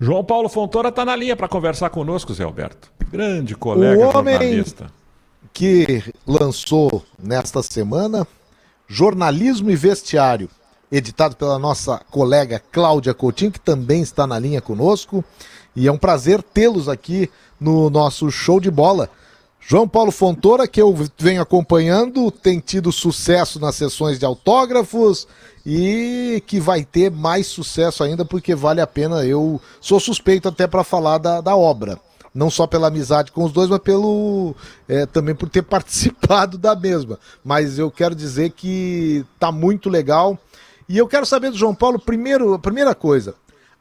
João Paulo Fontoura está na linha para conversar conosco, Zé Alberto. Grande colega o homem jornalista. Que lançou nesta semana Jornalismo e Vestiário, editado pela nossa colega Cláudia Coutinho, que também está na linha conosco. E é um prazer tê-los aqui no nosso show de bola. João Paulo Fontoura, que eu venho acompanhando, tem tido sucesso nas sessões de autógrafos e que vai ter mais sucesso ainda porque vale a pena. Eu sou suspeito até para falar da, da obra. Não só pela amizade com os dois, mas pelo é, também por ter participado da mesma. Mas eu quero dizer que tá muito legal. E eu quero saber do João Paulo, primeiro, a primeira coisa,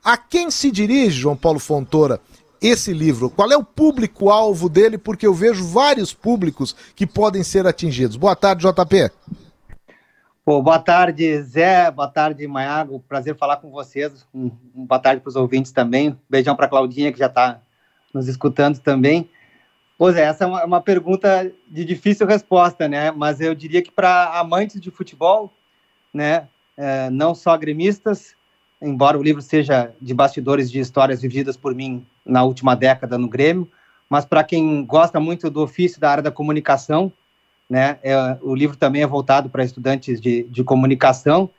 a quem se dirige, João Paulo Fontoura, esse livro? Qual é o público-alvo dele? Porque eu vejo vários públicos que podem ser atingidos. Boa tarde, JP. Pô, boa tarde, Zé. Boa tarde, Maiago. Prazer falar com vocês. Um, um boa tarde para os ouvintes também. Beijão para Claudinha, que já está nos escutando também. Pois é, essa é uma, uma, pergunta de difícil resposta, né? Mas eu diria que para amantes de futebol, né, é, não só gremistas, embora o livro seja de bastidores de histórias vividas por mim na última década no Grêmio, mas para quem gosta muito do ofício da área da comunicação, né, é, o livro também é voltado para estudantes de, de comunicação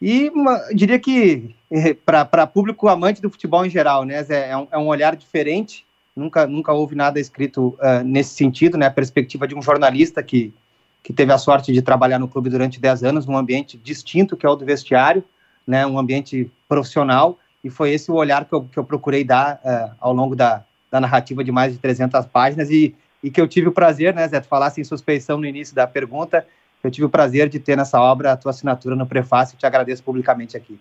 e uma, diria que é, para público amante do futebol em geral, né, é um, é um olhar diferente. Nunca, nunca houve nada escrito uh, nesse sentido, né? A perspectiva de um jornalista que, que teve a sorte de trabalhar no clube durante 10 anos, num ambiente distinto que é o do vestiário, né, um ambiente profissional, e foi esse o olhar que eu, que eu procurei dar uh, ao longo da, da narrativa de mais de 300 páginas, e, e que eu tive o prazer, né, Zé, tu falasse em suspeição no início da pergunta, eu tive o prazer de ter nessa obra a tua assinatura no prefácio, e te agradeço publicamente aqui.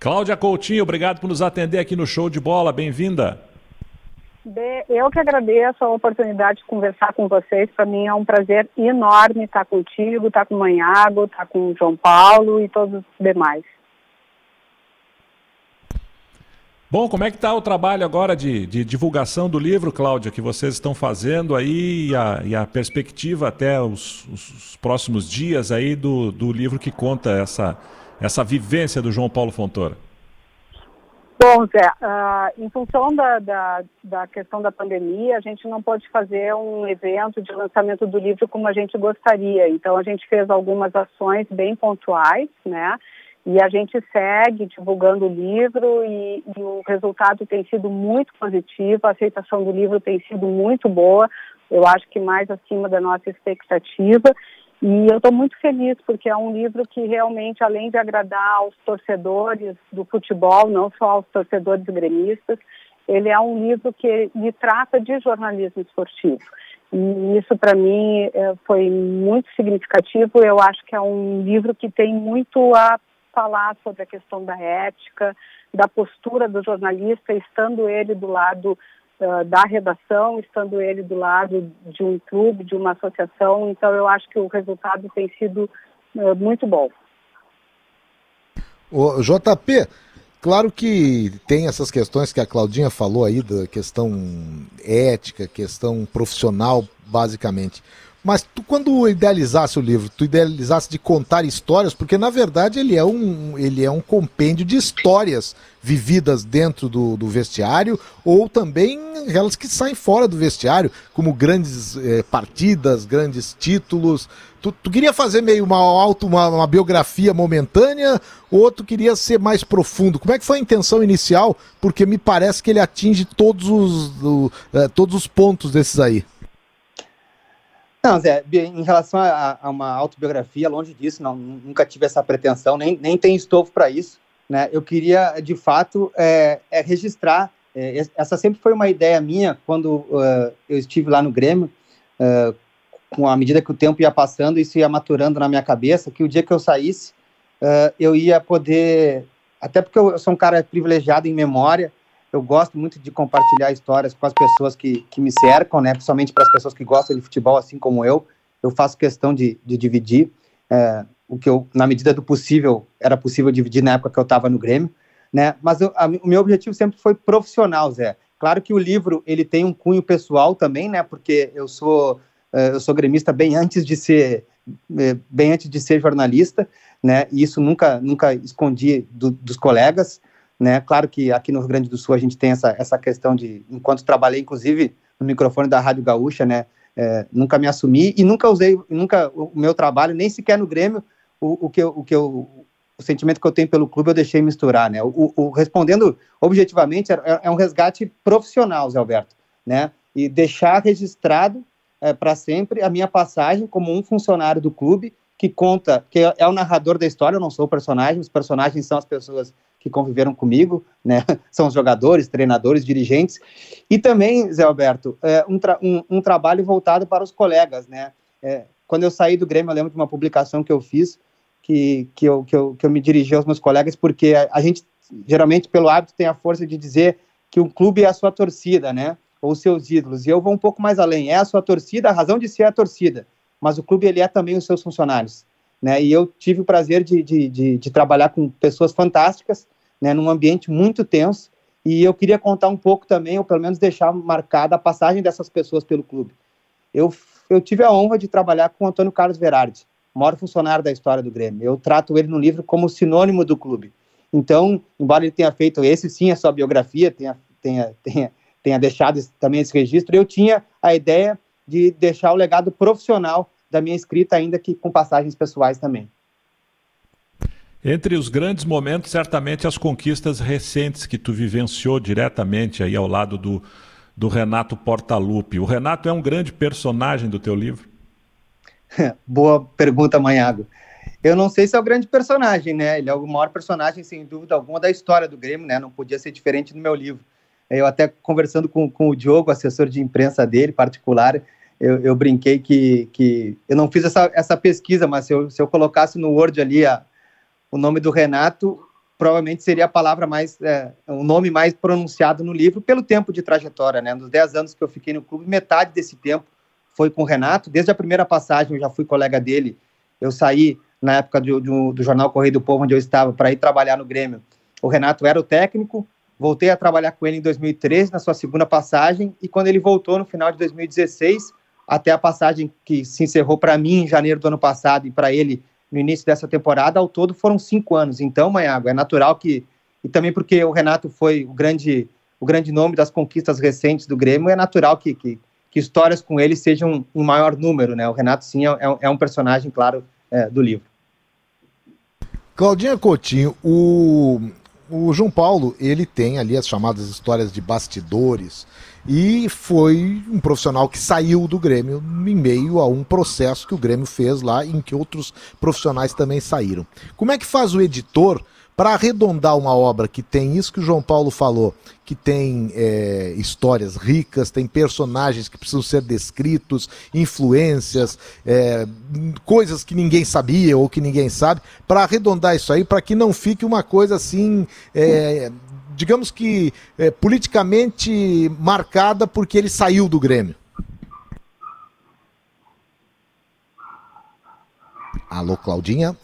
Cláudia Coutinho, obrigado por nos atender aqui no Show de Bola, bem-vinda. Eu que agradeço a oportunidade de conversar com vocês. Para mim é um prazer enorme estar contigo, estar com o Manhago, estar com o João Paulo e todos os demais. Bom, como é que está o trabalho agora de, de, divulgação do livro, Cláudia, que vocês estão fazendo aí e a, e a perspectiva até os, os, próximos dias aí do, do livro que conta essa, essa vivência do João Paulo Fontoura? Bom, Zé, uh, em função da, da, da, questão da pandemia, a gente não pode fazer um evento de lançamento do livro como a gente gostaria. Então, a gente fez algumas ações bem pontuais, né? E a gente segue divulgando o livro e, e o resultado tem sido muito positivo, a aceitação do livro tem sido muito boa, eu acho que mais acima da nossa expectativa. E eu estou muito feliz porque é um livro que realmente, além de agradar aos torcedores do futebol, não só aos torcedores gremistas, ele é um livro que lhe trata de jornalismo esportivo. E isso para mim é, foi muito significativo. Eu acho que é um livro que tem muito a falar sobre a questão da ética, da postura do jornalista, estando ele do lado uh, da redação, estando ele do lado de um clube, de uma associação. Então, eu acho que o resultado tem sido uh, muito bom. O JP, claro que tem essas questões que a Claudinha falou aí, da questão ética, questão profissional, basicamente. Mas tu, quando idealizasse o livro, tu idealizasse de contar histórias, porque na verdade ele é um, ele é um compêndio de histórias vividas dentro do, do vestiário, ou também aquelas que saem fora do vestiário, como grandes eh, partidas, grandes títulos. Tu, tu, queria fazer meio uma auto, uma, uma, biografia momentânea, ou tu queria ser mais profundo? Como é que foi a intenção inicial? Porque me parece que ele atinge todos os, eh, todos os pontos desses aí. Não, Zé, em relação a, a, uma autobiografia, longe disso, não, nunca tive essa pretensão, nem, nem tenho estofo para isso. Né? Eu queria, de fato, é, é registrar. É, essa sempre foi uma ideia minha quando uh, eu estive lá no Grêmio, uh, com a medida que o tempo ia passando, isso ia maturando na minha cabeça, que o dia que eu saísse, uh, eu ia poder. Até porque eu sou um cara privilegiado em memória, eu gosto muito de compartilhar histórias com as pessoas que, que me cercam, né? Principalmente para as pessoas que gostam de futebol, assim como eu. Eu faço questão de, de dividir é, o que eu, na medida do possível, era possível dividir na época que eu estava no Grêmio, né? Mas eu, a, o meu objetivo sempre foi profissional, Zé. Claro que o livro ele tem um cunho pessoal também, né? Porque eu sou é, eu sou gremista bem antes de ser é, bem antes de ser jornalista, né? E isso nunca nunca escondi do, dos colegas né? Claro que aqui no Rio Grande do Sul a gente tem essa, essa questão de, enquanto trabalhei, inclusive, no microfone da Rádio Gaúcha, né? É, nunca me assumi e nunca usei, nunca o meu trabalho, nem sequer no Grêmio, o, o que o que eu, o sentimento que eu tenho pelo clube eu deixei misturar, né? O, o respondendo objetivamente é, é, um resgate profissional, Zé Alberto, né? E deixar registrado é, para sempre a minha passagem como um funcionário do clube que conta, que é, é o narrador da história, eu não sou o personagem, os personagens são as pessoas que conviveram comigo, né? São os jogadores, treinadores, dirigentes, e também, Zé Alberto, é, um, tra um, um, trabalho voltado para os colegas, né? É, quando eu saí do Grêmio, eu lembro de uma publicação que eu fiz, que, que, eu, que, eu, que eu me dirigi aos meus colegas, porque a, a gente, geralmente, pelo hábito, tem a força de dizer que um clube é a sua torcida, né? Ou seus ídolos, e eu vou um pouco mais além, é a sua torcida, a razão de ser é a torcida, mas o clube ele é também os seus funcionários. Né? E eu tive o prazer de, de, de, de trabalhar com pessoas fantásticas, né, num ambiente muito tenso, e eu queria contar um pouco também, ou pelo menos deixar marcada a passagem dessas pessoas pelo clube. Eu, eu tive a honra de trabalhar com o Antônio Carlos Verardi, maior funcionário da história do Grêmio. Eu trato ele no livro como sinônimo do clube. Então, embora ele tenha feito esse sim a sua biografia, tenha, tenha, tenha, tenha deixado também esse registro, eu tinha a ideia de deixar o legado profissional da minha escrita, ainda que com passagens pessoais também. Entre os grandes momentos, certamente as conquistas recentes que tu vivenciou diretamente aí ao lado do, do Renato Portaluppi. O Renato é um grande personagem do teu livro? Boa pergunta, Manhago. Eu não sei se é o grande personagem, né? Ele é o maior personagem, sem dúvida alguma, da história do Grêmio, né? Não podia ser diferente no meu livro. Eu até conversando com, com o Diogo, assessor de imprensa dele, particular, eu, eu, brinquei que, que eu não fiz essa, essa pesquisa, mas se eu, se eu colocasse no Word ali a, o nome do Renato, provavelmente seria a palavra mais, é, o nome mais pronunciado no livro pelo tempo de trajetória, né? Nos 10 anos que eu fiquei no clube, metade desse tempo foi com o Renato. Desde a primeira passagem eu já fui colega dele. Eu saí na época do, do, do jornal Correio do Povo, onde eu estava, para ir trabalhar no Grêmio. O Renato era o técnico. Voltei a trabalhar com ele em 2013, na sua segunda passagem, e quando ele voltou no final de 2016, até a passagem que se encerrou para mim em janeiro do ano passado e para ele no início dessa temporada, ao todo foram cinco anos. Então, Maiago, é natural que, e também porque o Renato foi o grande, o grande nome das conquistas recentes do Grêmio, é natural que, que, que histórias com ele sejam um maior número, né? O Renato, sim, é, é um personagem, claro, é, do livro. Claudinha Coutinho, o, o João Paulo, ele tem ali as chamadas histórias de bastidores, e foi um profissional que saiu do Grêmio em meio a um processo que o Grêmio fez lá, em que outros profissionais também saíram. Como é que faz o editor para arredondar uma obra que tem isso que o João Paulo falou, que tem é, histórias ricas, tem personagens que precisam ser descritos, influências, é, coisas que ninguém sabia ou que ninguém sabe, para arredondar isso aí, para que não fique uma coisa assim. É, digamos que, é, politicamente marcada porque ele saiu do Grêmio? Alô, Claudinha?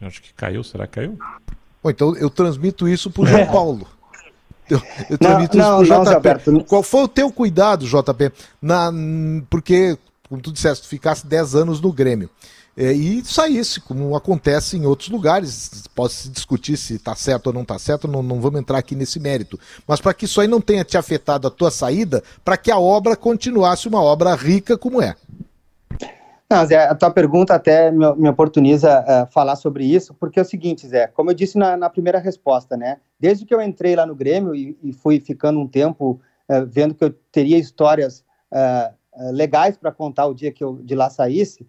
Acho que caiu, será que caiu? Bom, então eu transmito isso para o João Paulo. Eu, eu transmito não, isso para o JP. Qual foi o teu cuidado, JP? Na, porque, como tu disseste, tu ficasse 10 anos no Grêmio é, e saísse, como acontece em outros lugares. Pode se discutir se está certo ou não está certo, não, não vamos entrar aqui nesse mérito. Mas para que isso aí não tenha te afetado a tua saída, para que a obra continuasse uma obra rica como é. Não, Zé, a tua pergunta até me, me oportuniza uh, falar sobre isso, porque é o seguinte, Zé, como eu disse na, na primeira resposta, né? Desde que eu entrei lá no Grêmio e, e fui ficando um tempo uh, vendo que eu teria histórias uh, legais para contar o dia que eu de lá saísse,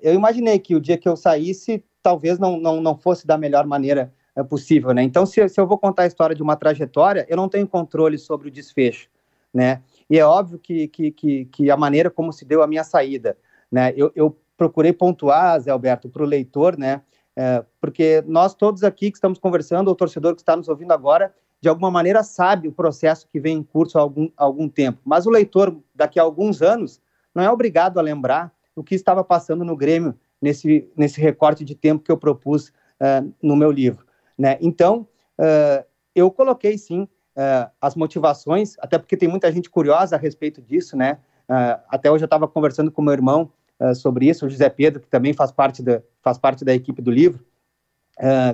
eu imaginei que o dia que eu saísse, talvez não, não, não fosse da melhor maneira possível, né? Então, se, se eu vou contar a história de uma trajetória, eu não tenho controle sobre o desfecho, né? E é óbvio que, que, que, que a maneira como se deu a minha saída, né? Eu, eu procurei pontuar, Zé Alberto, para o leitor, né? É, porque nós todos aqui que estamos conversando, o torcedor que está nos ouvindo agora, de alguma maneira sabe o processo que vem em curso há algum, algum tempo. Mas o leitor, daqui a alguns anos, não é obrigado a lembrar o que estava passando no Grêmio nesse, nesse recorte de tempo que eu propus uh, no meu livro. Né? Então, uh, eu coloquei sim uh, as motivações, até porque tem muita gente curiosa a respeito disso, né? até hoje eu estava conversando com meu irmão sobre isso, o José Pedro, que também faz parte da, faz parte da equipe do livro,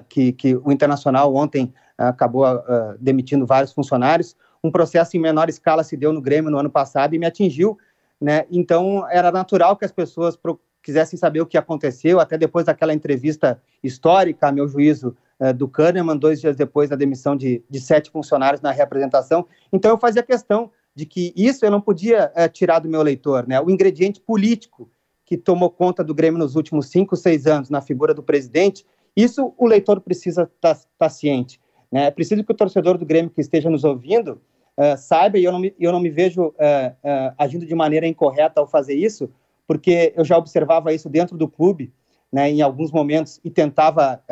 que, que o Internacional ontem acabou uh, demitindo vários funcionários. Um processo em menor escala se deu no Grêmio no ano passado e me atingiu, né? Então era natural que as pessoas quisessem saber o que aconteceu, até depois daquela entrevista histórica, a meu juízo, uh, do Kahneman, dois dias depois da demissão de, de sete funcionários na representação. Então eu fazia questão de que isso eu não podia uh, tirar do meu leitor, né? O ingrediente político que tomou conta do Grêmio nos últimos cinco, seis anos, na figura do presidente, isso o leitor precisa estar tá, tá ciente. Né? É preciso que o torcedor do Grêmio que esteja nos ouvindo uh, saiba, e eu não me, eu não me vejo uh, uh, agindo de maneira incorreta ao fazer isso, porque eu já observava isso dentro do clube, né, em alguns momentos, e tentava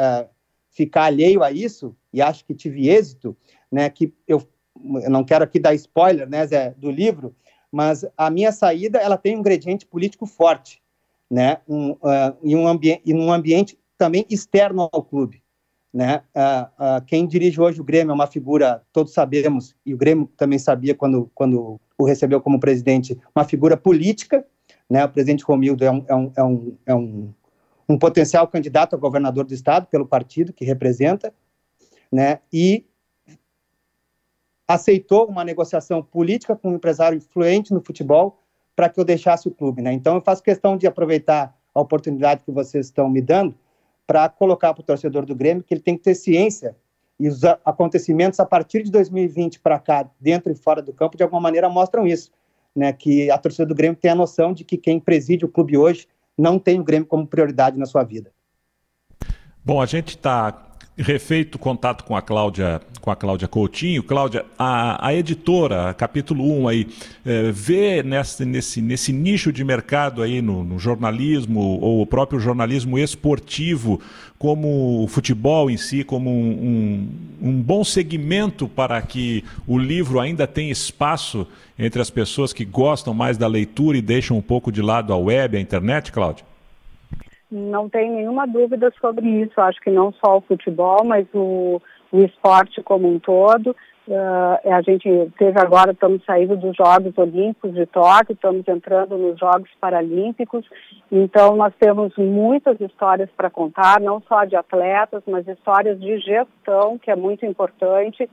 ficar alheio a isso, e acho que tive êxito, né, que eu, eu não quero aqui dar spoiler, né, Zé, do livro, mas a minha saída, ela tem um ingrediente político forte, né, um, um em um ambiente também externo ao clube. Né? Uh, uh, quem dirige hoje o Grêmio é uma figura, todos sabemos, e o Grêmio também sabia quando, quando o recebeu como presidente, uma figura política. Né? O presidente Romildo é um, é um, é um, é um, um potencial candidato a governador do estado pelo partido que representa, né? e aceitou uma negociação política com um empresário influente no futebol para que eu deixasse o clube. Né? Então eu faço questão de aproveitar a oportunidade que vocês estão me dando para colocar para o torcedor do Grêmio que ele tem que ter ciência e os acontecimentos a partir de 2020 para cá, dentro e fora do campo, de alguma maneira mostram isso, né? Que a torcida do Grêmio tem a noção de que quem preside o clube hoje não tem o Grêmio como prioridade na sua vida. Bom, a gente está refeito contato com a Cláudia, com a Cláudia Coutinho. Cláudia, a, a editora, capítulo 1 aí, é, vê nesse, nesse, nesse nicho de mercado aí no, no, jornalismo ou o próprio jornalismo esportivo como o futebol em si, como um, um, um bom segmento para que o livro ainda tenha espaço entre as pessoas que gostam mais da leitura e deixam um pouco de lado a web, a internet, Cláudia? Não tem nenhuma dúvida sobre isso. Acho que não só o futebol, mas o, o esporte como um todo. Uh, a gente teve agora, estamos saindo dos Jogos Olímpicos de Tóquio, estamos entrando nos Jogos Paralímpicos, então nós temos muitas histórias para contar, não só de atletas, mas histórias de gestão, que é muito importante.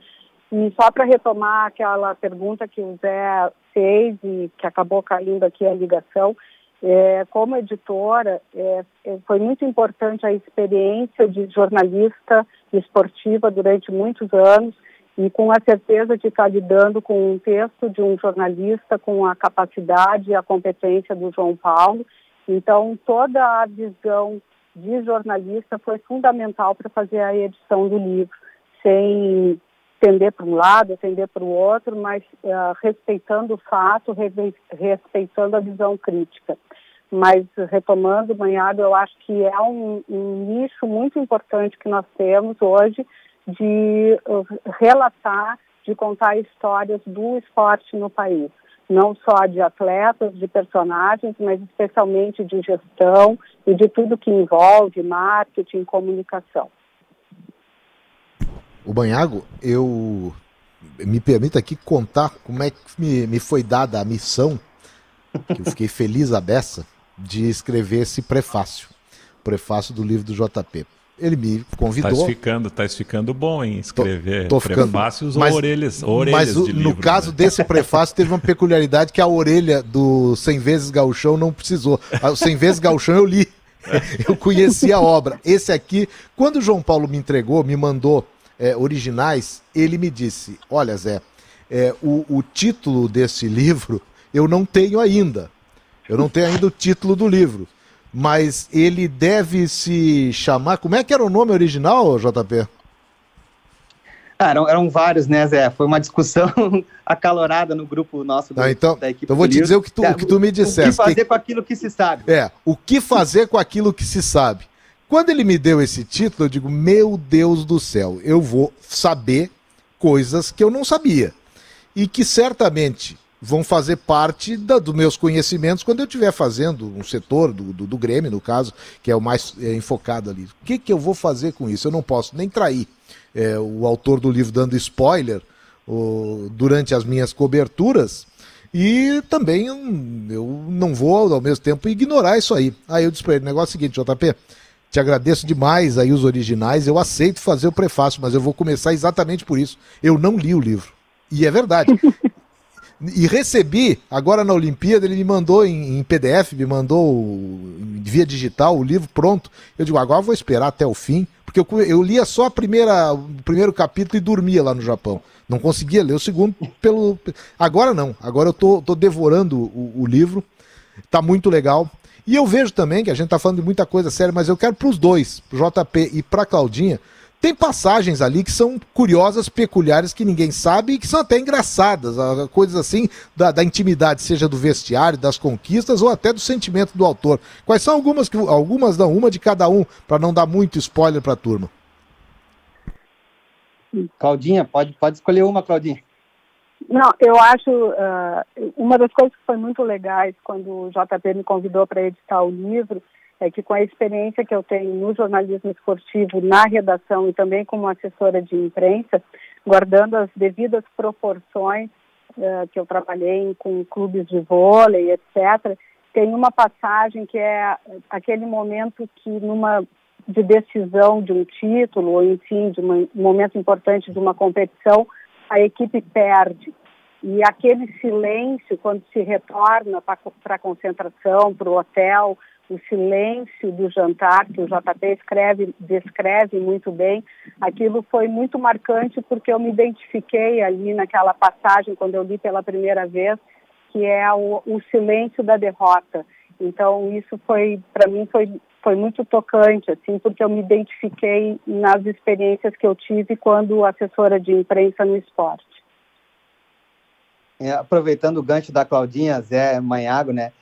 E só para retomar aquela pergunta que o Zé fez e que acabou caindo aqui a ligação, é, como editora, é, é, foi muito importante a experiência de jornalista esportiva durante muitos anos e com a certeza de estar lidando com um texto de um jornalista com a capacidade e a competência do João Paulo. Então, toda a visão de jornalista foi fundamental para fazer a edição do livro, sem tender para um lado, tender para o outro, mas uh, respeitando o fato, respeitando a visão crítica. Mas, retomando, Manhado, eu acho que é um, um nicho muito importante que nós temos hoje de uh, relatar, de contar histórias do esporte no país. Não só de atletas, de personagens, mas especialmente de gestão e de tudo que envolve marketing, comunicação. O Banhago, eu me permito aqui contar como é que me, me foi dada a missão, que eu fiquei feliz a beça, de escrever esse prefácio, prefácio do livro do JP. Ele me convidou. Tá ficando, tá ficando bom em escrever tô, tô prefácios ficando, mas, ou orelhas, orelhas mas o, de no livro, caso né? desse prefácio teve uma peculiaridade que a orelha do 100 vezes gauchão não precisou. O 100 vezes gauchão eu li. Eu conheci a obra. Esse aqui, quando o João Paulo me entregou, me mandou é, originais, ele me disse: Olha, Zé, é, o, o título desse livro eu não tenho ainda. Eu não tenho ainda o título do livro. Mas ele deve se chamar. Como é que era o nome original, JP? Ah, eram, eram, vários, né, Zé? Foi uma discussão acalorada no grupo nosso do, ah, então, da equipe. Então vou te dizer o que tu, é, o que tu me disseste. O que fazer que... com aquilo que se sabe. É, o que fazer com aquilo que se sabe. Quando ele me deu esse título, eu digo: Meu Deus do céu, eu vou saber coisas que eu não sabia. E que certamente vão fazer parte dos meus conhecimentos quando eu estiver fazendo um setor do, do, do, Grêmio, no caso, que é o mais é, enfocado ali. O que, que eu vou fazer com isso? Eu não posso nem trair é, o autor do livro dando spoiler o, durante as minhas coberturas. E também eu não vou, ao mesmo tempo, ignorar isso aí. Aí eu disse para ele: negócio é o seguinte, JP, Te agradeço demais aí os originais. Eu aceito fazer o prefácio, mas eu vou começar exatamente por isso. Eu não li o livro. E é verdade. e recebi, agora na Olimpíada, ele me mandou em, em, PDF, me mandou via digital o livro pronto. Eu digo, agora vou esperar até o fim, porque eu, eu lia só a primeira, o primeiro capítulo e dormia lá no Japão. Não conseguia ler o segundo pelo. Agora não, agora eu tô, tô devorando o, o livro. Tá muito legal. E eu vejo também que a gente está falando de muita coisa séria, mas eu quero para os dois, para o JP e para Claudinha, tem passagens ali que são curiosas, peculiares, que ninguém sabe e que são até engraçadas, coisas assim da, da, intimidade, seja do vestiário, das conquistas ou até do sentimento do autor. Quais são algumas que algumas não, uma de cada um, para não dar muito spoiler para a turma? Claudinha, pode, pode escolher uma, Claudinha. Não, eu acho uh, uma das coisas que foi muito legais quando o JP me convidou para editar o livro é que com a experiência que eu tenho no jornalismo esportivo, na redação e também como assessora de imprensa, guardando as devidas proporções uh, que eu trabalhei com clubes de vôlei, etc., tem uma passagem que é aquele momento que numa de decisão de um título ou enfim de um momento importante de uma competição a equipe perde. E aquele silêncio, quando se retorna para a concentração, para o hotel, o silêncio do jantar, que o JP escreve, descreve muito bem, aquilo foi muito marcante porque eu me identifiquei ali naquela passagem, quando eu li pela primeira vez, que é o, o silêncio da derrota. Então, isso foi, para mim, foi, foi muito tocante, assim, porque eu me identifiquei nas experiências que eu tive quando assessora de imprensa no esporte. É, aproveitando o gancho da Claudinha, Zé Manhago, né?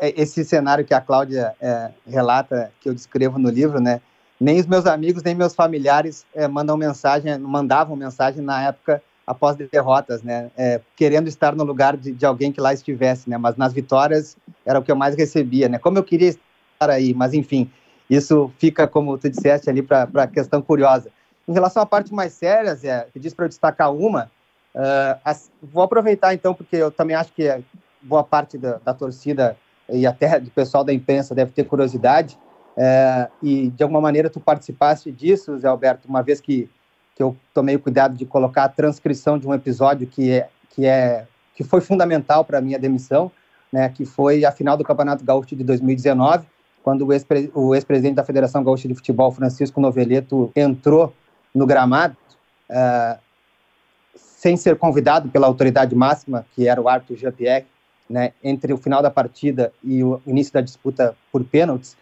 Esse cenário que a Cláudia é, relata, que eu descrevo no livro, né? Nem os meus amigos, nem meus familiares é, mandam mensagem, mandavam mensagem na época após derrotas, né? É, querendo estar no lugar de, de, alguém que lá estivesse, né? Mas nas vitórias era o que eu mais recebia, né? Como eu queria aí, mas enfim, isso fica, como tu disseste ali, para a questão curiosa. Em relação à parte mais séria, Zé, que diz para eu destacar uma, uh, as, vou aproveitar então, porque eu também acho que boa parte da, da torcida e até do pessoal da imprensa deve ter curiosidade, uh, e de alguma maneira tu participaste disso, Zé Alberto, uma vez que que eu tomei o cuidado de colocar a transcrição de um episódio que é que é que foi fundamental para a minha demissão, né, que foi a final do Campeonato Gaúcho de 2019, quando o ex-presidente da Federação Gaúcha de Futebol, Francisco Noveleto, entrou no gramado, uh, sem ser convidado pela autoridade máxima, que era o árbitro Jean-Pierre, né, entre o final da partida e o início da disputa por pênaltis.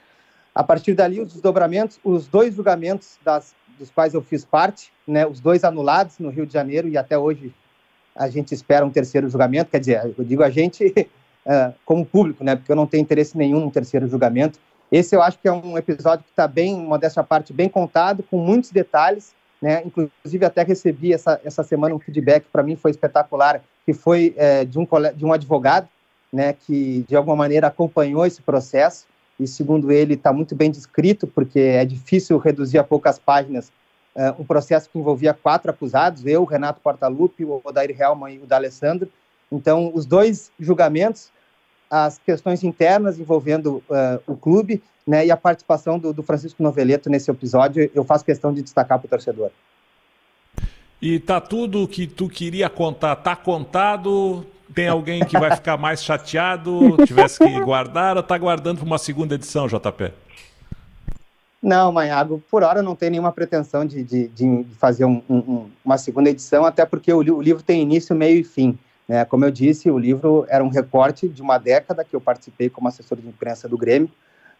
A partir dali, os desdobramentos, os dois julgamentos das dos quais eu fiz parte, né, os dois anulados no Rio de Janeiro e até hoje a gente espera um terceiro julgamento, quer dizer, eu digo a gente uh, como público, né, porque eu não tenho interesse nenhum no terceiro julgamento. Esse eu acho que é um episódio que está bem, modéstia à parte, bem contado, com muitos detalhes, né, inclusive até recebi essa, essa semana um feedback, para mim foi espetacular, que foi é, de, um, de um advogado, né, que de alguma maneira acompanhou esse processo, e segundo ele está muito bem descrito, porque é difícil reduzir a poucas páginas uh, um processo que envolvia quatro acusados, eu, Renato Portaluppi, o Odair Helman e o D'Alessandro. Então, os dois julgamentos, as questões internas envolvendo uh, o clube né, e a participação do, do Francisco Noveleto nesse episódio, eu faço questão de destacar para o torcedor. E tá tudo o que tu queria contar, tá contado, tem alguém que vai ficar mais chateado, tivesse que guardar, ou está guardando para uma segunda edição, JP? Não, Manhago, por hora não tem nenhuma pretensão de, de, de fazer um, um, uma segunda edição, até porque o, o, livro tem início, meio e fim. Né? Como eu disse, o livro era um recorte de uma década que eu participei como assessor de imprensa do Grêmio.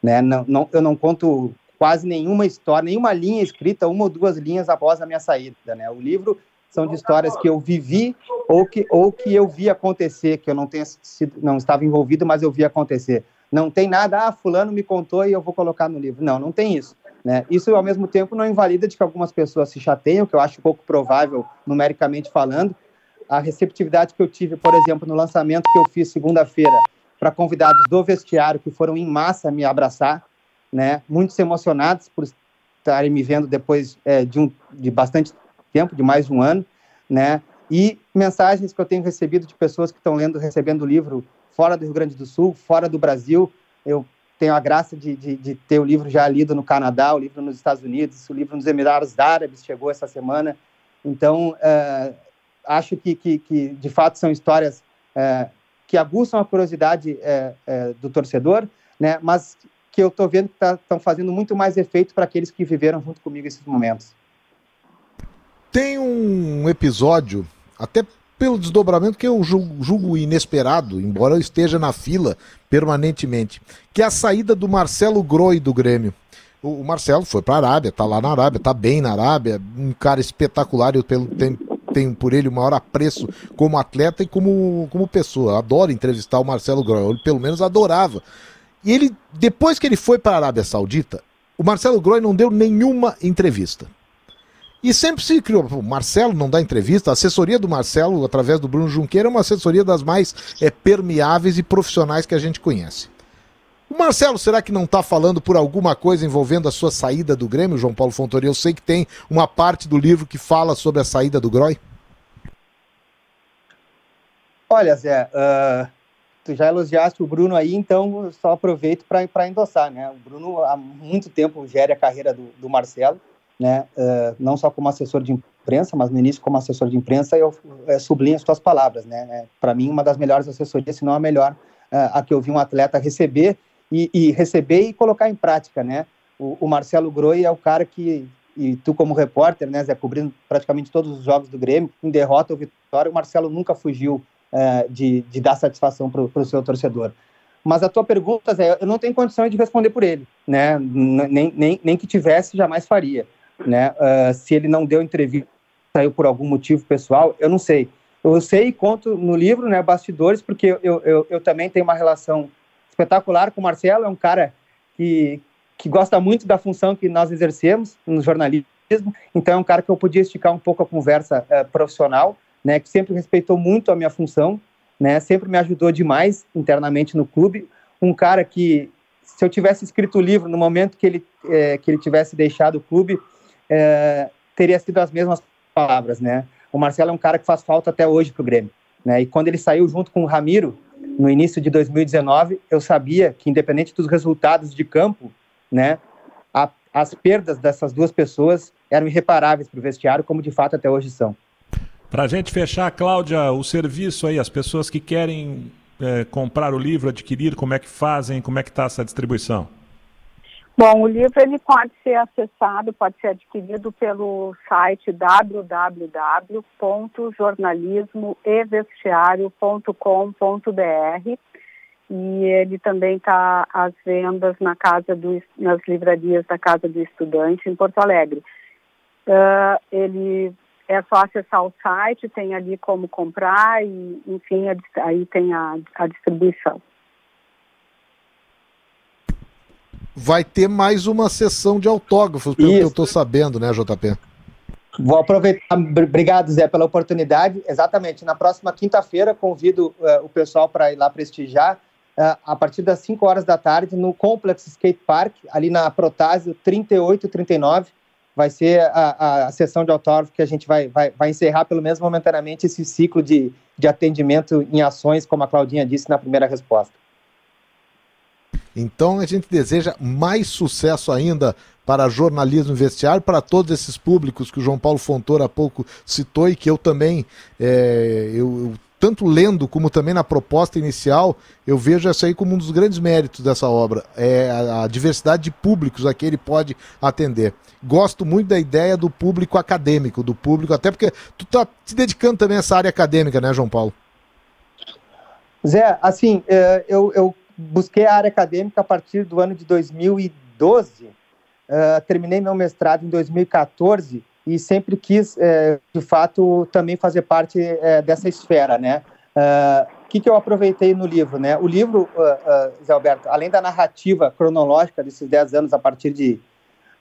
Né? Não, não, eu não conto quase nenhuma história, nenhuma linha escrita, uma ou duas linhas após a minha saída. Né? O livro são de histórias que eu vivi ou que, ou que eu vi acontecer, que eu não tenha sido, não estava envolvido, mas eu vi acontecer. Não tem nada, ah, fulano me contou e eu vou colocar no livro. Não, não tem isso. Né? Isso, ao mesmo tempo, não invalida de que algumas pessoas se chateiam, que eu acho pouco provável, numericamente falando. A receptividade que eu tive, por exemplo, no lançamento que eu fiz segunda-feira para convidados do vestiário que foram em massa me abraçar, né? muitos emocionados por estarem me vendo depois é, de, um, de bastante tempo, de mais de um ano, né? E mensagens que eu tenho recebido de pessoas que estão lendo, recebendo o livro fora do Rio Grande do Sul, fora do Brasil. Eu tenho a graça de, de, de, ter o livro já lido no Canadá, o livro nos Estados Unidos, o livro nos Emirados Árabes chegou essa semana. Então, uh, acho que, que, que, de fato, são histórias uh, que aguçam a curiosidade uh, do torcedor, né? mas que eu estou vendo que estão tá, fazendo muito mais efeito para aqueles que viveram junto comigo esses momentos. Tem um episódio, até pelo desdobramento que eu julgo inesperado, embora eu esteja na fila permanentemente, que é a saída do Marcelo Groi do Grêmio. O, Marcelo foi para a Arábia, tá lá na Arábia, tá bem na Arábia, um cara espetacular, eu tenho, tenho por ele o maior apreço como atleta e como, como pessoa. Adoro entrevistar o Marcelo Groi, eu pelo menos adorava. E ele, depois que ele foi para a Arábia Saudita, o Marcelo Groi não deu nenhuma entrevista. E sempre se criou. O Marcelo não dá entrevista, a assessoria do Marcelo, através do Bruno Junqueira, é uma assessoria das mais é, permeáveis e profissionais que a gente conhece. O Marcelo, será que não está falando por alguma coisa envolvendo a sua saída do Grêmio, João Paulo Fontoura? Eu sei que tem uma parte do livro que fala sobre a saída do Groi. Olha, Zé, uh, tu já elogiaste o Bruno aí, então só aproveito para endossar, né? O Bruno há muito tempo gere a carreira do, do Marcelo né, uh, não só como assessor de imprensa, mas no início como assessor de imprensa, eu uh, sublinho as tuas palavras, né, é, para mim uma das melhores assessorias, se não a melhor, uh, a que eu vi um atleta receber e, e receber e colocar em prática, né, o, o, Marcelo Groi é o cara que, e tu como repórter, né, Zé, cobrindo praticamente todos os jogos do Grêmio, em derrota ou vitória, o Marcelo nunca fugiu de, de, dar satisfação para o seu torcedor. Mas a tua pergunta, Zé, eu não tenho condição de responder por ele, né, nem, nem, nem que tivesse, jamais faria né? Uh, se ele não deu entrevista, saiu por algum motivo pessoal, eu não sei. Eu sei e conto no livro, né, bastidores, porque eu, eu, eu também tenho uma relação espetacular com o Marcelo, é um cara que, que gosta muito da função que nós exercemos no jornalismo, então é um cara que eu podia esticar um pouco a conversa uh, profissional, né, que sempre respeitou muito a minha função, né, sempre me ajudou demais internamente no clube, um cara que, se eu tivesse escrito o livro no momento que ele, é, que ele tivesse deixado o clube, é, teria sido as mesmas palavras, né? O Marcelo é um cara que faz falta até hoje para o Grêmio, né? E quando ele saiu junto com o Ramiro no início de 2019, eu sabia que independente dos resultados de campo, né, a, as perdas dessas duas pessoas eram irreparáveis para o vestiário, como de fato até hoje são. Para a gente fechar, Cláudia, o serviço aí, as pessoas que querem é, comprar o livro, adquirir, como é que fazem, como é que está essa distribuição? Bom, o livro ele pode ser acessado, pode ser adquirido pelo site www.jornalismoevestiário.com.br e ele também está às vendas na casa do, nas livrarias da Casa do Estudante em Porto Alegre. Uh, ele é só acessar o site, tem ali como comprar e, enfim, aí tem a, a distribuição. Vai ter mais uma sessão de autógrafos, pelo Isso. que eu estou sabendo, né, JP? Vou aproveitar, obrigado Zé pela oportunidade. Exatamente, na próxima quinta-feira convido uh, o pessoal para ir lá prestigiar uh, a partir das 5 horas da tarde no Complex Skate Park, ali na Protásio 3839. Vai ser a, a, a, sessão de autógrafo que a gente vai, vai, vai encerrar, pelo menos momentaneamente, esse ciclo de, de atendimento em ações, como a Claudinha disse na primeira resposta. Então a gente deseja mais sucesso ainda para jornalismo vestiário, para todos esses públicos que o João Paulo Fontoura há pouco citou e que eu também, é, eu, eu, tanto lendo como também na proposta inicial, eu vejo essa aí como um dos grandes méritos dessa obra, é a, a diversidade de públicos a que ele pode atender. Gosto muito da ideia do público acadêmico, do público, até porque tu está se dedicando também a essa área acadêmica, né, João Paulo? Zé, assim, é, eu, eu busquei a área acadêmica a partir do ano de 2012. Uh, eh, terminei meu mestrado em 2014 e sempre quis, uh, de fato, também fazer parte uh, dessa esfera, né? O que, que eu aproveitei no livro, né? O livro, Zé Alberto, além da narrativa cronológica desses 10 anos a partir de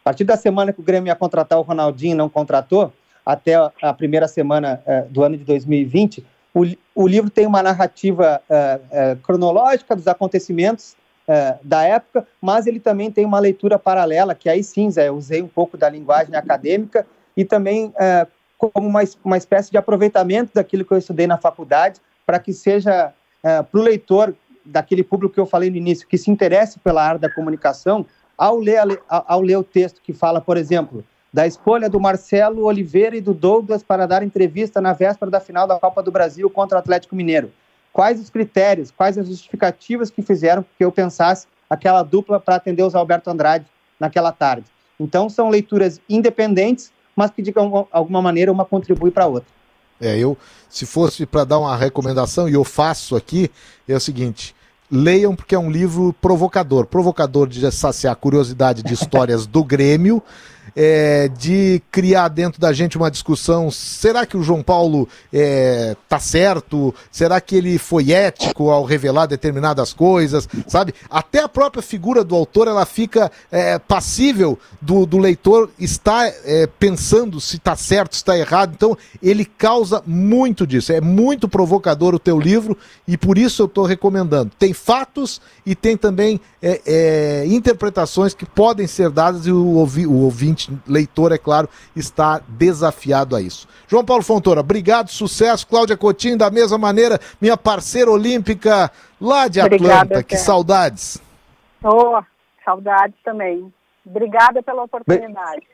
a partir da semana que o Grêmio ia contratar o Ronaldinho não contratou, até a primeira semana do ano de 2020, o, o livro tem uma narrativa uh, uh, cronológica dos acontecimentos uh, da época, mas ele também tem uma leitura paralela, que aí sim, Zé, eu usei um pouco da linguagem acadêmica e também como uma, uma espécie de aproveitamento daquilo que eu estudei na faculdade, para que seja para o leitor daquele público que eu falei no início, que se interesse pela área da comunicação, ao ler, ao ler o texto que fala, por exemplo, da escolha do Marcelo Oliveira e do Douglas para dar entrevista na véspera da final da Copa do Brasil contra o Atlético Mineiro. Quais os critérios, quais as justificativas que fizeram que eu pensasse aquela dupla para atender os Alberto Andrade naquela tarde? Então, são leituras independentes, mas que de alguma maneira uma contribui para a outra. É, eu, se fosse para dar uma recomendação, e eu faço aqui, é o seguinte: leiam porque é um livro provocador provocador de saciar a curiosidade de histórias do Grêmio é, de criar dentro da gente uma discussão: será que o João Paulo é, tá certo? Será que ele foi ético ao revelar determinadas coisas? Sabe? Até a própria figura do autor ela fica é, passível do, do leitor estar é, pensando se está certo, se está errado. Então ele causa muito disso. É muito provocador o teu livro e por isso eu estou recomendando. Tem fatos e tem também é, é, interpretações que podem ser dadas e o, ouvi, o ouvinte ouvinte, leitor, é claro, está desafiado a isso. João Paulo Fontoura, obrigado, sucesso. Cláudia Coutinho, da mesma maneira, minha parceira olímpica lá de Atlanta. Obrigada, que saudades. Oh, saudades também. Obrigada pela oportunidade.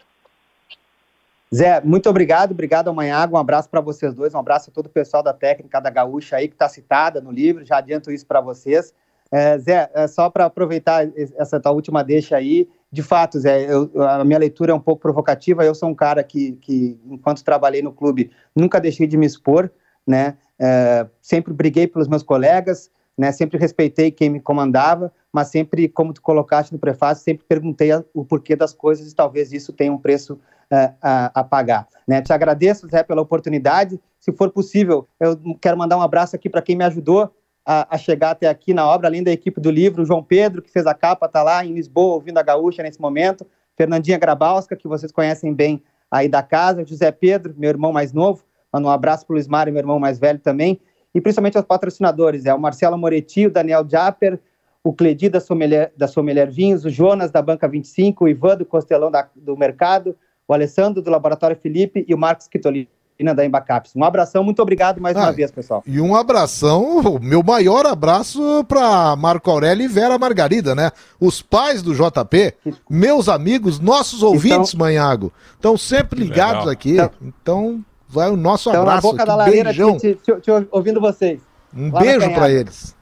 Zé, muito obrigado, obrigado Amanhago, um abraço para vocês dois, um abraço a todo o pessoal da técnica da Gaúcha aí que está citada no livro, já adianto isso para vocês. É, Zé, é só para aproveitar essa tua última deixa aí, de fato, Zé, eu, a minha leitura é um pouco provocativa. Eu sou um cara que, que, enquanto trabalhei no clube, nunca deixei de me expor, né? É, sempre briguei pelos meus colegas, né? Sempre respeitei quem me comandava, mas sempre, como tu colocaste no prefácio, sempre perguntei o porquê das coisas e talvez isso tenha um preço é, a, a, pagar. Né? Te agradeço, Zé, pela oportunidade. Se for possível, eu quero mandar um abraço aqui para quem me ajudou a, a, chegar até aqui na obra, além da equipe do livro, o João Pedro, que fez a capa, está lá em Lisboa, ouvindo a gaúcha nesse momento, Fernandinha Grabalska, que vocês conhecem bem aí da casa, José Pedro, meu irmão mais novo, mando um abraço para o Luiz Mário, meu irmão mais velho também, e principalmente aos patrocinadores, é o Marcelo Moretti, o Daniel Japper, o Cledi da Sommelier, da Sommelier Vinhos, o Jonas da Banca 25, o Ivan do Costelão da, do Mercado, o Alessandro do Laboratório Felipe e o Marcos Quitolini da Embacaps. Um abração, muito obrigado mais ah, uma vez, pessoal. E um abração, meu maior abraço para Marco Aurélio e Vera Margarida, né? Os pais do JP, meus amigos, nossos ouvintes, então, Manhago, estão sempre ligados legal. aqui. Então, então, vai o nosso então, abraço. Na boca aqui, da lareira, beijão. Te, te, te, ouvindo vocês. Um beijo para eles.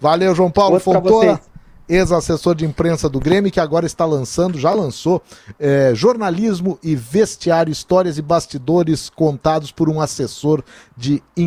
Valeu, João Paulo Outro Fontoura ex-assessor de imprensa do Grêmio, que agora está lançando, já lançou, é, jornalismo e vestiário, histórias e bastidores contados por um assessor de imprensa.